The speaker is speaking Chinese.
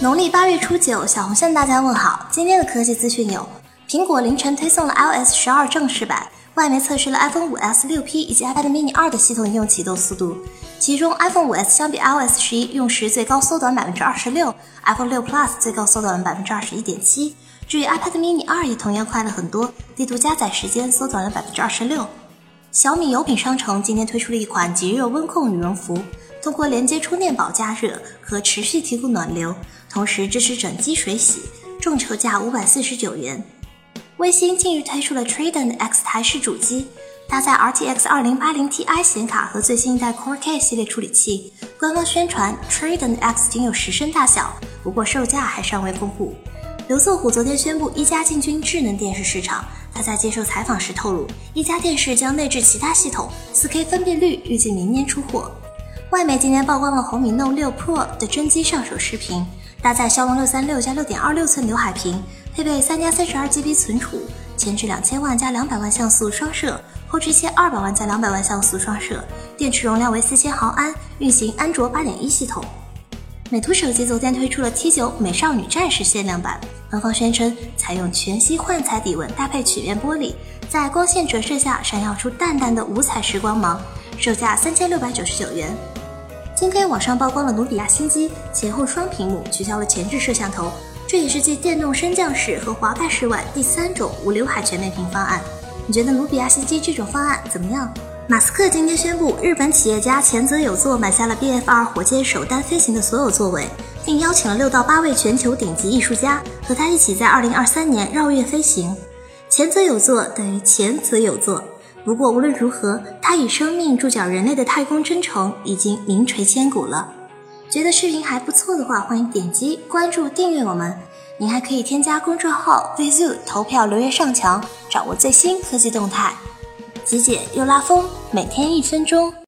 农历八月初九，小红向大家问好。今天的科技资讯有：苹果凌晨推送了 iOS 十二正式版，外媒测试了 iPhone 5s 6P 以及 iPad mini 二的系统应用启动速度。其中，iPhone 5s 相比 iOS 十一用时最高缩短百分之二十六，iPhone 六 Plus 最高缩短了百分之二十一点七。至于 iPad mini 二也同样快了很多，地图加载时间缩短了百分之二十六。小米有品商城今天推出了一款极热温控羽绒服。通过连接充电宝加热，可持续提供暖流，同时支持整机水洗，众筹价五百四十九元。微星近日推出了 Trident X 台式主机，搭载 RTX 2080 Ti 显卡和最新一代 Core K 系列处理器。官方宣传 Trident X 仅有十升大小，不过售价还尚未公布。刘作虎昨天宣布一加进军智能电视市场，他在接受采访时透露，一加电视将内置其他系统，4K 分辨率预计明年出货。外媒今天曝光了红米 Note 6 Pro 的真机上手视频，搭载骁龙六三六加六点二六寸刘海屏，配备三加三十二 GB 存储，前置两千万加两百万像素双摄，后置一千二百万加两百万像素双摄，电池容量为四千毫安，运行安卓八点一系统。美图手机昨天推出了 T 九美少女战士限量版，官方宣称采用全息幻彩底纹搭配曲面玻璃，在光线折射下闪耀出淡淡的五彩石光芒，售价三千六百九十九元。今天网上曝光了努比亚新机前后双屏幕，取消了前置摄像头，这也是继电动升降式和滑盖式外第三种无刘海全面屏方案。你觉得努比亚新机这种方案怎么样？马斯克今天宣布，日本企业家前泽有作买下了 BF2 火箭首单飞行的所有座位，并邀请了六到八位全球顶级艺术家和他一起在2023年绕月飞行。前泽有作等于前泽有作。不过无论如何，他以生命注脚人类的太空征程已经名垂千古了。觉得视频还不错的话，欢迎点击关注订阅我们。您还可以添加公众号 VZOO 投票留言上墙，掌握最新科技动态。极简又拉风，每天一分钟。